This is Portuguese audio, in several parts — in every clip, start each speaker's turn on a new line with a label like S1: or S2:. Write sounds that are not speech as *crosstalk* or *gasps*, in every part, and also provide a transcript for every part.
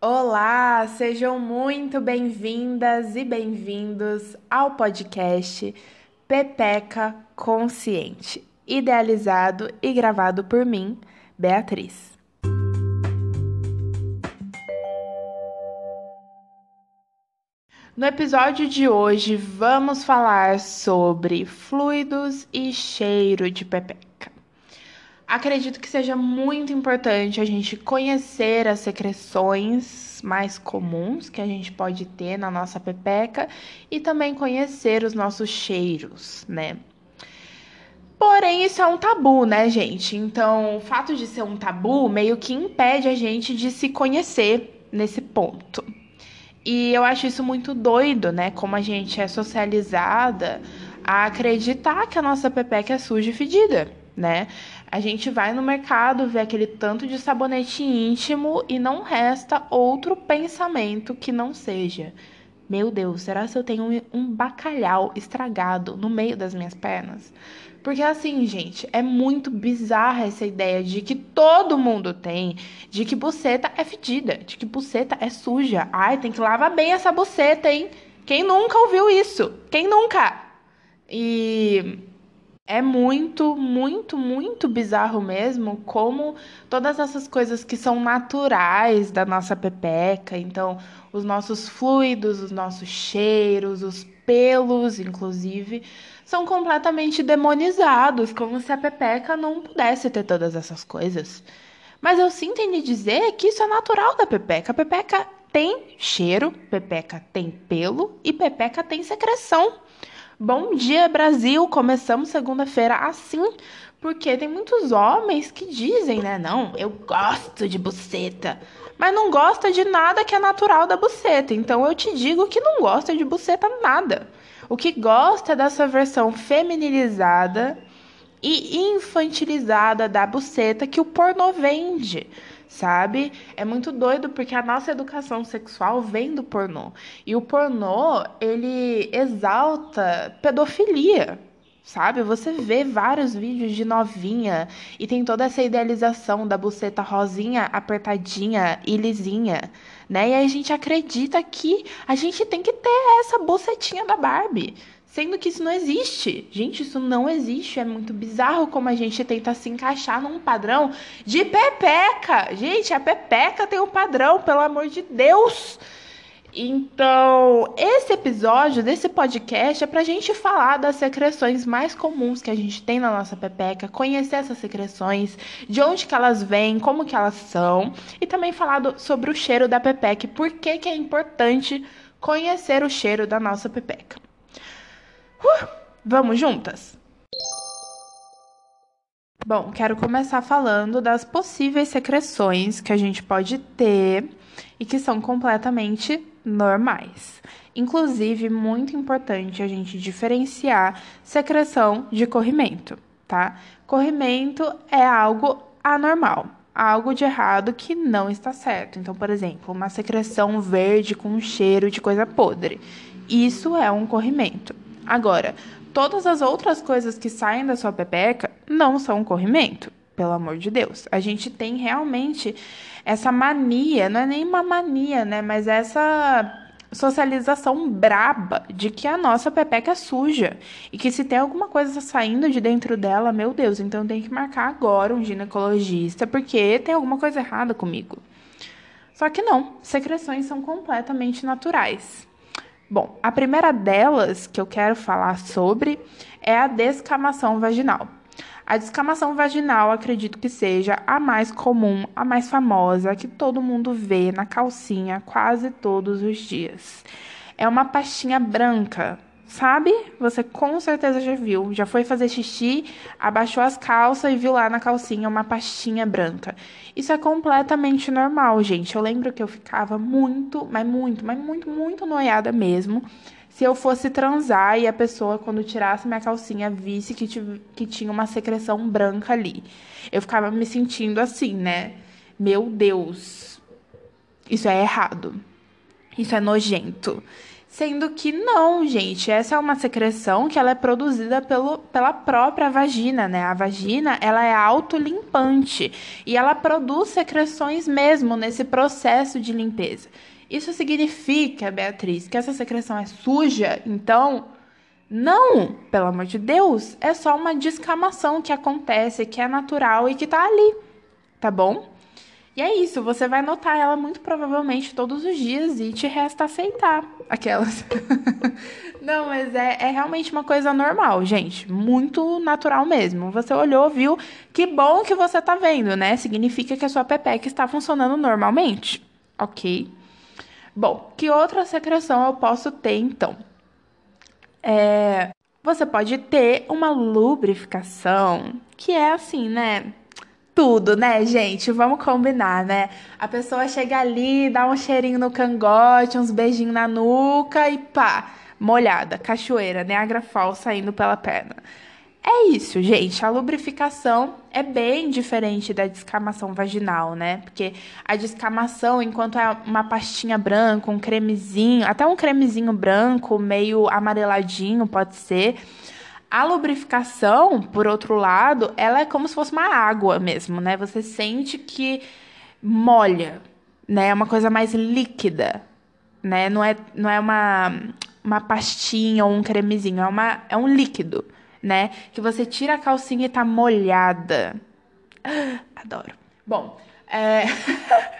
S1: Olá, sejam muito bem-vindas e bem-vindos ao podcast Pepeca Consciente, idealizado e gravado por mim, Beatriz. No episódio de hoje, vamos falar sobre fluidos e cheiro de pepeca. Acredito que seja muito importante a gente conhecer as secreções mais comuns que a gente pode ter na nossa pepeca e também conhecer os nossos cheiros, né? Porém, isso é um tabu, né, gente? Então, o fato de ser um tabu meio que impede a gente de se conhecer nesse ponto. E eu acho isso muito doido, né? Como a gente é socializada a acreditar que a nossa pepeca é suja e fedida, né? A gente vai no mercado, vê aquele tanto de sabonete íntimo e não resta outro pensamento que não seja: Meu Deus, será que eu tenho um bacalhau estragado no meio das minhas pernas? Porque assim, gente, é muito bizarra essa ideia de que todo mundo tem, de que buceta é fedida, de que buceta é suja. Ai, tem que lavar bem essa buceta, hein? Quem nunca ouviu isso? Quem nunca? E é muito, muito, muito bizarro mesmo como todas essas coisas que são naturais da nossa pepeca, então os nossos fluidos, os nossos cheiros, os pelos, inclusive, são completamente demonizados, como se a pepeca não pudesse ter todas essas coisas. Mas eu sinto em lhe dizer que isso é natural da pepeca. A pepeca tem cheiro, pepeca tem pelo e pepeca tem secreção. Bom dia, Brasil! Começamos segunda-feira assim, porque tem muitos homens que dizem, né? Não, eu gosto de buceta, mas não gosta de nada que é natural da buceta. Então eu te digo que não gosta de buceta nada. O que gosta é dessa versão feminilizada e infantilizada da buceta que o pornô vende sabe? É muito doido porque a nossa educação sexual vem do pornô. E o pornô, ele exalta pedofilia, sabe? Você vê vários vídeos de novinha e tem toda essa idealização da buceta rosinha, apertadinha e lisinha, né? E aí a gente acredita que a gente tem que ter essa bucetinha da Barbie, Sendo que isso não existe. Gente, isso não existe. É muito bizarro como a gente tenta se encaixar num padrão de pepeca. Gente, a pepeca tem um padrão, pelo amor de Deus. Então, esse episódio desse podcast é pra gente falar das secreções mais comuns que a gente tem na nossa pepeca, conhecer essas secreções, de onde que elas vêm, como que elas são, e também falar do, sobre o cheiro da pepeca e por que que é importante conhecer o cheiro da nossa pepeca. Uh, vamos juntas? Bom, quero começar falando das possíveis secreções que a gente pode ter e que são completamente normais. Inclusive, muito importante a gente diferenciar secreção de corrimento, tá? Corrimento é algo anormal, algo de errado que não está certo. Então, por exemplo, uma secreção verde com cheiro de coisa podre. Isso é um corrimento. Agora, todas as outras coisas que saem da sua pepeca não são um corrimento, pelo amor de Deus. A gente tem realmente essa mania, não é nem uma mania, né? Mas essa socialização braba de que a nossa pepeca é suja e que se tem alguma coisa saindo de dentro dela, meu Deus, então tem que marcar agora um ginecologista porque tem alguma coisa errada comigo. Só que não, secreções são completamente naturais. Bom, a primeira delas que eu quero falar sobre é a descamação vaginal. A descamação vaginal acredito que seja a mais comum, a mais famosa, que todo mundo vê na calcinha quase todos os dias. É uma pastinha branca, sabe? Você com certeza já viu. Já foi fazer xixi, abaixou as calças e viu lá na calcinha uma pastinha branca. Isso é completamente normal, gente. Eu lembro que eu ficava muito, mas muito, mas muito, muito noiada mesmo. Se eu fosse transar e a pessoa, quando tirasse minha calcinha, visse que, que tinha uma secreção branca ali. Eu ficava me sentindo assim, né? Meu Deus, isso é errado. Isso é nojento. Sendo que não, gente, essa é uma secreção que ela é produzida pelo, pela própria vagina, né? A vagina, ela é autolimpante e ela produz secreções mesmo nesse processo de limpeza. Isso significa, Beatriz, que essa secreção é suja? Então, não, pelo amor de Deus, é só uma descamação que acontece, que é natural e que tá ali, tá bom? E é isso, você vai notar ela muito provavelmente todos os dias e te resta aceitar aquelas. *laughs* Não, mas é, é realmente uma coisa normal, gente. Muito natural mesmo. Você olhou, viu? Que bom que você tá vendo, né? Significa que a sua pepeca está funcionando normalmente. Ok? Bom, que outra secreção eu posso ter então? É, você pode ter uma lubrificação, que é assim, né? Tudo, né, gente? Vamos combinar, né? A pessoa chega ali, dá um cheirinho no cangote, uns beijinhos na nuca e pá, molhada, cachoeira, Niagara Falls saindo pela perna. É isso, gente. A lubrificação é bem diferente da descamação vaginal, né? Porque a descamação, enquanto é uma pastinha branca, um cremezinho, até um cremezinho branco, meio amareladinho, pode ser a lubrificação, por outro lado, ela é como se fosse uma água mesmo, né? Você sente que molha, né? É uma coisa mais líquida, né? Não é, não é uma, uma pastinha ou um cremezinho, é, uma, é um líquido, né? Que você tira a calcinha e tá molhada. *gasps* Adoro. Bom, é... *laughs*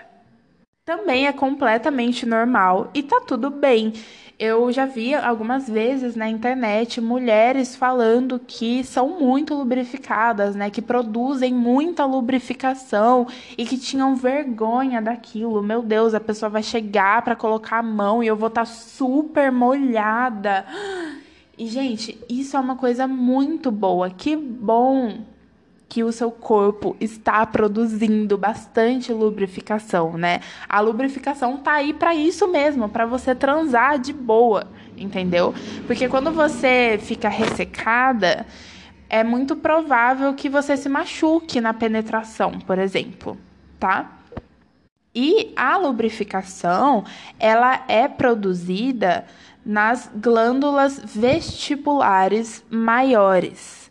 S1: também é completamente normal e tá tudo bem. Eu já vi algumas vezes na internet mulheres falando que são muito lubrificadas, né? Que produzem muita lubrificação e que tinham vergonha daquilo. Meu Deus, a pessoa vai chegar para colocar a mão e eu vou estar tá super molhada. *gasps* E, gente, isso é uma coisa muito boa. Que bom que o seu corpo está produzindo bastante lubrificação, né? A lubrificação tá aí para isso mesmo, para você transar de boa, entendeu? Porque quando você fica ressecada, é muito provável que você se machuque na penetração, por exemplo, tá? E a lubrificação, ela é produzida nas glândulas vestibulares maiores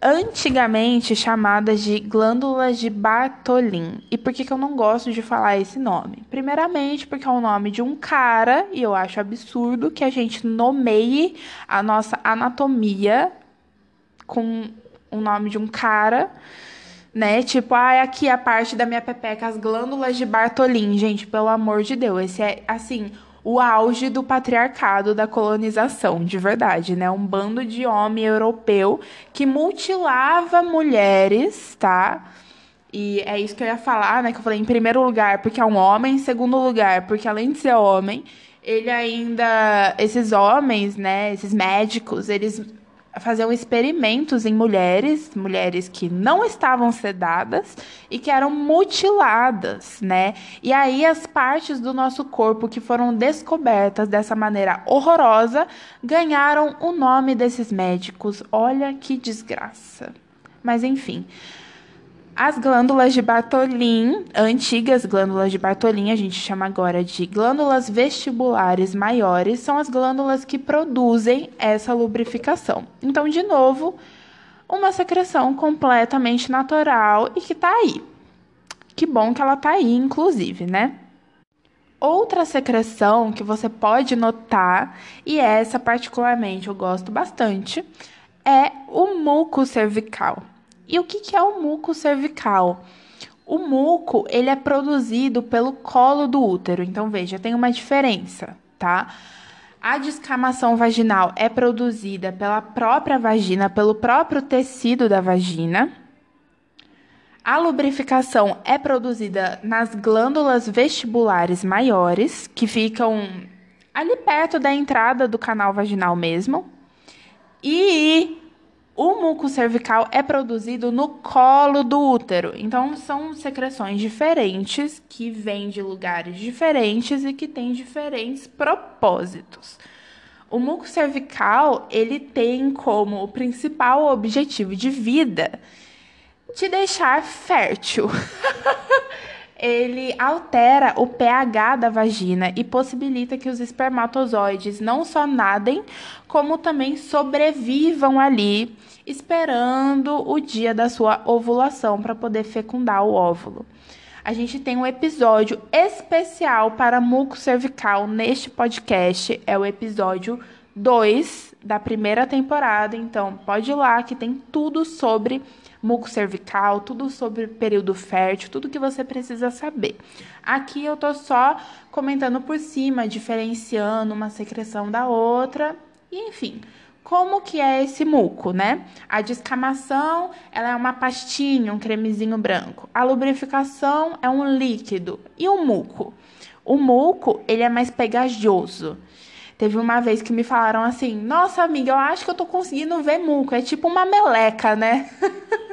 S1: antigamente chamadas de glândulas de Bartholin. E por que, que eu não gosto de falar esse nome? Primeiramente, porque é o nome de um cara, e eu acho absurdo que a gente nomeie a nossa anatomia com o nome de um cara. Né? Tipo, ah, aqui a parte da minha pepeca, as glândulas de Bartholin. Gente, pelo amor de Deus, esse é, assim, o auge do patriarcado da colonização, de verdade, né? Um bando de homem europeu que mutilava mulheres, tá? E é isso que eu ia falar, né? Que eu falei em primeiro lugar, porque é um homem, em segundo lugar, porque além de ser homem, ele ainda. Esses homens, né? Esses médicos, eles faziam experimentos em mulheres, mulheres que não estavam sedadas e que eram mutiladas, né? E aí as partes do nosso corpo que foram descobertas dessa maneira horrorosa ganharam o nome desses médicos. Olha que desgraça. Mas enfim, as glândulas de Bartolin, antigas glândulas de Bartolin, a gente chama agora de glândulas vestibulares maiores, são as glândulas que produzem essa lubrificação. Então, de novo, uma secreção completamente natural e que está aí. Que bom que ela está aí, inclusive, né? Outra secreção que você pode notar, e essa particularmente eu gosto bastante, é o muco cervical. E o que, é o muco cervical? O muco, ele é produzido pelo colo do útero. Então, veja, tem uma diferença, tá? A descamação vaginal é produzida pela própria vagina, pelo próprio tecido da vagina. A lubrificação é produzida nas glândulas vestibulares maiores, que ficam ali perto da entrada do canal vaginal mesmo. E o muco cervical é produzido no colo do útero. Então, são secreções diferentes que vêm de lugares diferentes e que têm diferentes propósitos. O muco cervical, ele tem como principal objetivo de vida te deixar fértil. *laughs* ele altera o pH da vagina e possibilita que os espermatozoides não só nadem, como também sobrevivam ali, esperando o dia da sua ovulação para poder fecundar o óvulo. A gente tem um episódio especial para muco cervical neste podcast, é o episódio 2 da primeira temporada, então pode ir lá que tem tudo sobre muco cervical, tudo sobre período fértil, tudo que você precisa saber. Aqui eu tô só comentando por cima, diferenciando uma secreção da outra, e enfim, como que é esse muco, né? A descamação, ela é uma pastinha, um cremezinho branco. A lubrificação é um líquido. E o muco? O muco, ele é mais pegajoso. Teve uma vez que me falaram assim: Nossa, amiga, eu acho que eu tô conseguindo ver muco. É tipo uma meleca, né? *laughs*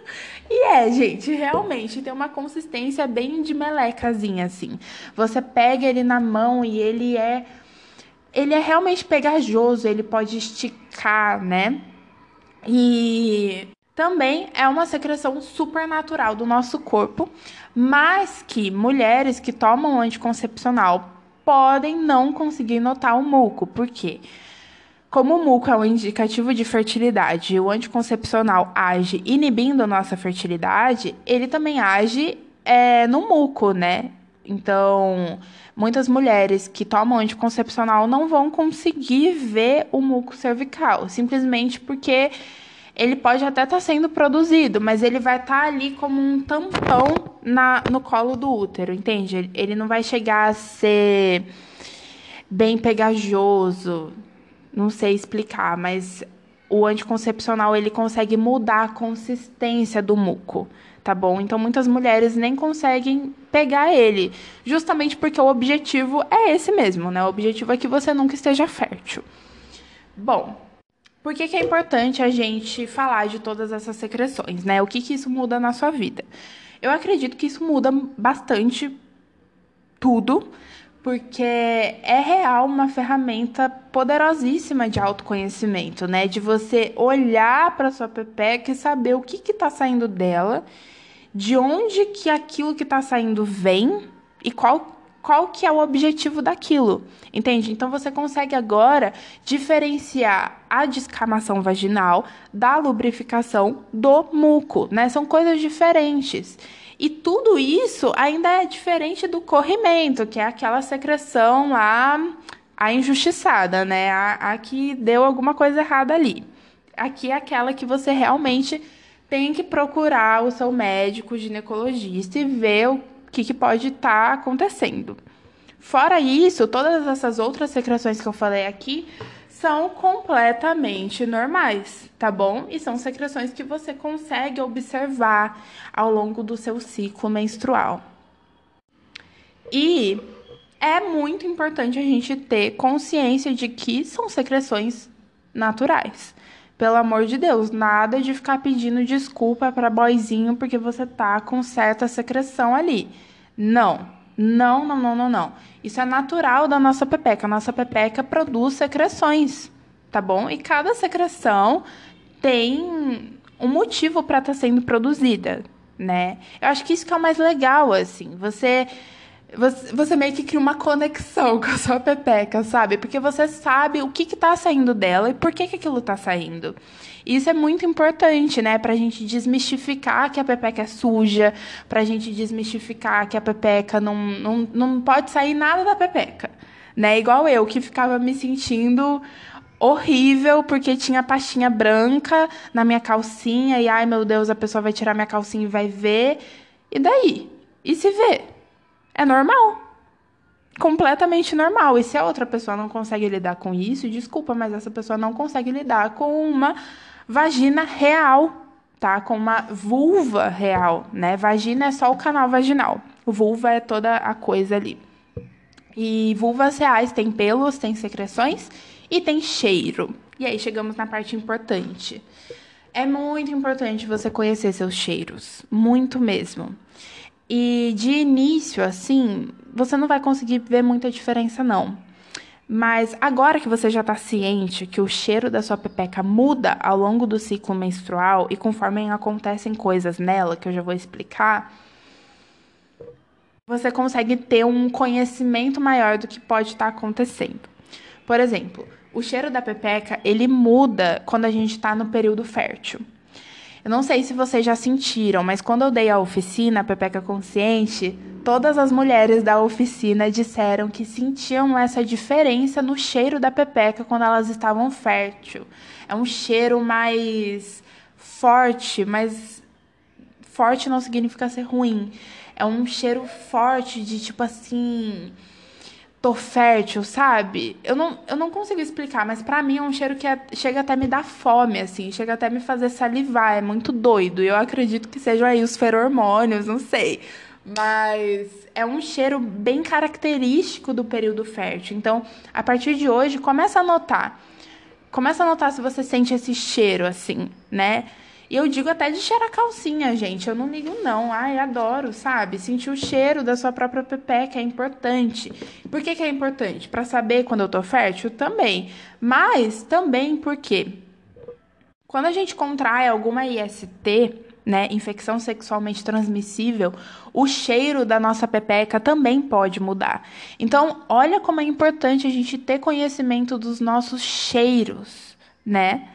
S1: E é, gente, realmente tem uma consistência bem de melecazinha, assim. Você pega ele na mão e ele é. Ele é realmente pegajoso, ele pode esticar, né? E também é uma secreção super natural do nosso corpo, mas que mulheres que tomam anticoncepcional podem não conseguir notar o muco. Por quê? Como o muco é um indicativo de fertilidade e o anticoncepcional age inibindo a nossa fertilidade, ele também age é, no muco, né? Então, muitas mulheres que tomam anticoncepcional não vão conseguir ver o muco cervical, simplesmente porque ele pode até estar tá sendo produzido, mas ele vai estar tá ali como um tampão na, no colo do útero, entende? Ele não vai chegar a ser bem pegajoso, não sei explicar, mas o anticoncepcional ele consegue mudar a consistência do muco, tá bom? Então muitas mulheres nem conseguem pegar ele, justamente porque o objetivo é esse mesmo, né? O objetivo é que você nunca esteja fértil. Bom, por que, que é importante a gente falar de todas essas secreções, né? O que, que isso muda na sua vida? Eu acredito que isso muda bastante tudo, porque é real uma ferramenta poderosíssima de autoconhecimento, né? De você olhar para sua pepeca e saber o que está saindo dela, de onde que aquilo que está saindo vem e qual qual que é o objetivo daquilo, entende? Então você consegue agora diferenciar a descamação vaginal da lubrificação do muco, né? São coisas diferentes. E tudo isso ainda é diferente do corrimento, que é aquela secreção lá, a injustiçada, né? A, a que deu alguma coisa errada ali. Aqui é aquela que você realmente tem que procurar o seu médico ginecologista e ver o que, que pode estar tá acontecendo. Fora isso, todas essas outras secreções que eu falei aqui são completamente normais, tá bom? E são secreções que você consegue observar ao longo do seu ciclo menstrual. E é muito importante a gente ter consciência de que são secreções naturais. Pelo amor de Deus, nada de ficar pedindo desculpa para boizinho porque você tá com certa secreção ali. Não, não, não, não, não, não. Isso é natural da nossa pepeca. A nossa pepeca produz secreções, tá bom? E cada secreção tem um motivo para estar tá sendo produzida, né? Eu acho que isso que é o mais legal, assim. Você você, você meio que cria uma conexão *laughs* com a sua pepeca, sabe? Porque você sabe o que, que tá saindo dela e por que, que aquilo tá saindo. Isso é muito importante, né? Pra gente desmistificar que a pepeca é suja, pra gente desmistificar que a pepeca não, não, não pode sair nada da pepeca. Né? Igual eu, que ficava me sentindo horrível porque tinha pastinha branca na minha calcinha e ai meu Deus, a pessoa vai tirar minha calcinha e vai ver. E daí? E se vê? É normal. Completamente normal. E se a outra pessoa não consegue lidar com isso, desculpa, mas essa pessoa não consegue lidar com uma vagina real, tá? Com uma vulva real, né? Vagina é só o canal vaginal. Vulva é toda a coisa ali. E vulvas reais têm pelos, têm secreções e tem cheiro. E aí chegamos na parte importante. É muito importante você conhecer seus cheiros, muito mesmo. E de início, assim, você não vai conseguir ver muita diferença, não. Mas agora que você já está ciente que o cheiro da sua pepeca muda ao longo do ciclo menstrual e conforme acontecem coisas nela, que eu já vou explicar, você consegue ter um conhecimento maior do que pode estar acontecendo. Por exemplo, o cheiro da pepeca, ele muda quando a gente está no período fértil. Eu não sei se vocês já sentiram, mas quando eu dei a oficina, Pepeca Consciente, todas as mulheres da oficina disseram que sentiam essa diferença no cheiro da pepeca quando elas estavam fértil. É um cheiro mais forte, mas forte não significa ser ruim. É um cheiro forte de tipo assim, tô fértil, sabe? Eu não, eu não consigo explicar, mas para mim é um cheiro que é, chega até me dar fome, assim, chega até me fazer salivar, é muito doido. Eu acredito que sejam aí os feromônios, não sei. Mas é um cheiro bem característico do período fértil. Então, a partir de hoje, começa a notar. Começa a notar se você sente esse cheiro, assim, né? E eu digo até de cheirar calcinha, gente. Eu não ligo, não. Ai, adoro, sabe? Sentir o cheiro da sua própria pepeca é importante. Por que, que é importante? Para saber quando eu tô fértil? Também. Mas também porque quando a gente contrai alguma IST, né, infecção sexualmente transmissível, o cheiro da nossa pepeca também pode mudar. Então, olha como é importante a gente ter conhecimento dos nossos cheiros, né?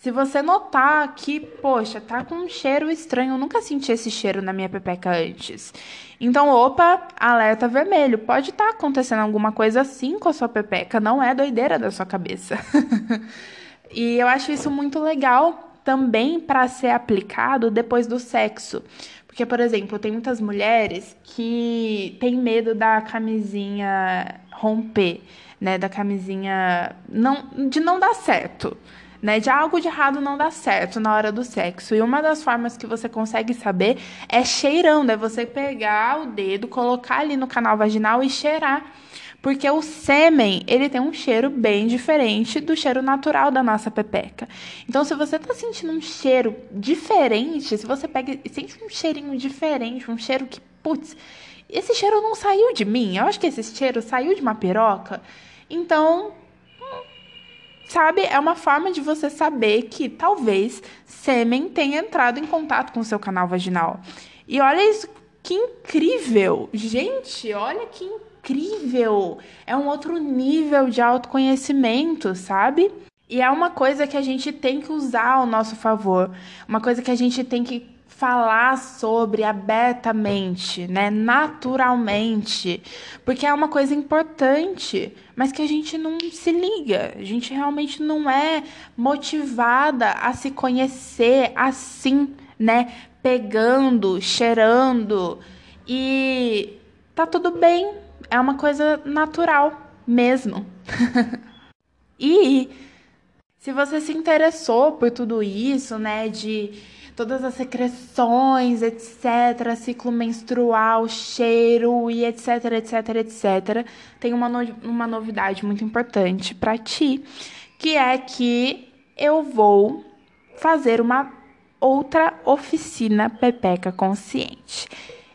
S1: Se você notar que, poxa, tá com um cheiro estranho, eu nunca senti esse cheiro na minha pepeca antes. Então, opa, alerta vermelho. Pode estar tá acontecendo alguma coisa assim com a sua pepeca, não é doideira da sua cabeça. *laughs* e eu acho isso muito legal também para ser aplicado depois do sexo. Porque, por exemplo, tem muitas mulheres que têm medo da camisinha romper, né? Da camisinha não, de não dar certo né? De algo de errado não dá certo na hora do sexo. E uma das formas que você consegue saber é cheirando, é você pegar o dedo, colocar ali no canal vaginal e cheirar. Porque o sêmen, ele tem um cheiro bem diferente do cheiro natural da nossa pepeca. Então, se você tá sentindo um cheiro diferente, se você pega e sente um cheirinho diferente, um cheiro que, putz, esse cheiro não saiu de mim, eu acho que esse cheiro saiu de uma piroca, então Sabe, é uma forma de você saber que talvez sêmen tenha entrado em contato com o seu canal vaginal. E olha isso, que incrível! Gente, olha que incrível! É um outro nível de autoconhecimento, sabe? E é uma coisa que a gente tem que usar ao nosso favor, uma coisa que a gente tem que falar sobre abertamente, né, naturalmente, porque é uma coisa importante, mas que a gente não se liga, a gente realmente não é motivada a se conhecer assim, né, pegando, cheirando e tá tudo bem, é uma coisa natural mesmo. *laughs* e se você se interessou por tudo isso, né, de todas as secreções, etc., ciclo menstrual, cheiro e etc, etc, etc, tem uma, no uma novidade muito importante para ti, que é que eu vou fazer uma outra oficina Pepeca Consciente.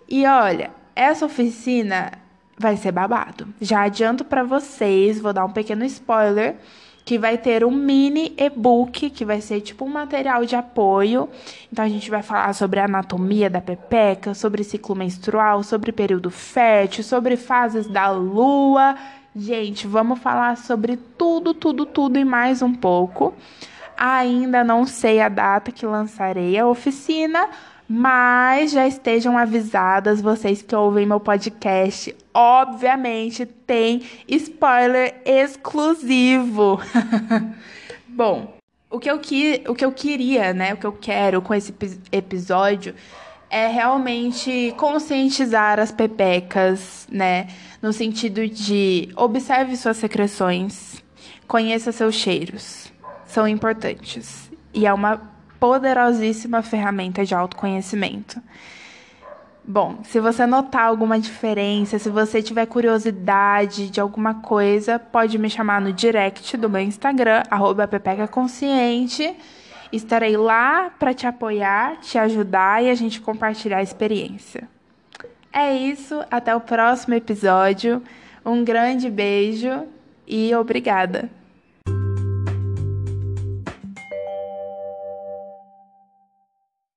S1: E olha, essa oficina vai ser babado. Já adianto para vocês, vou dar um pequeno spoiler que vai ter um mini e-book, que vai ser tipo um material de apoio. Então a gente vai falar sobre a anatomia da pepeca, sobre ciclo menstrual, sobre período fértil, sobre fases da lua. Gente, vamos falar sobre tudo, tudo, tudo e mais um pouco. Ainda não sei a data que lançarei a oficina, mas já estejam avisadas vocês que ouvem meu podcast. Obviamente tem spoiler exclusivo. *laughs* Bom, o que eu que, o que eu queria, né, o que eu quero com esse episódio é realmente conscientizar as pepecas, né, no sentido de observe suas secreções, conheça seus cheiros. São importantes. E é uma poderosíssima ferramenta de autoconhecimento. Bom, se você notar alguma diferença, se você tiver curiosidade de alguma coisa, pode me chamar no direct do meu Instagram, @pepecaconsciente. Estarei lá para te apoiar, te ajudar e a gente compartilhar a experiência. É isso, até o próximo episódio. Um grande beijo e obrigada.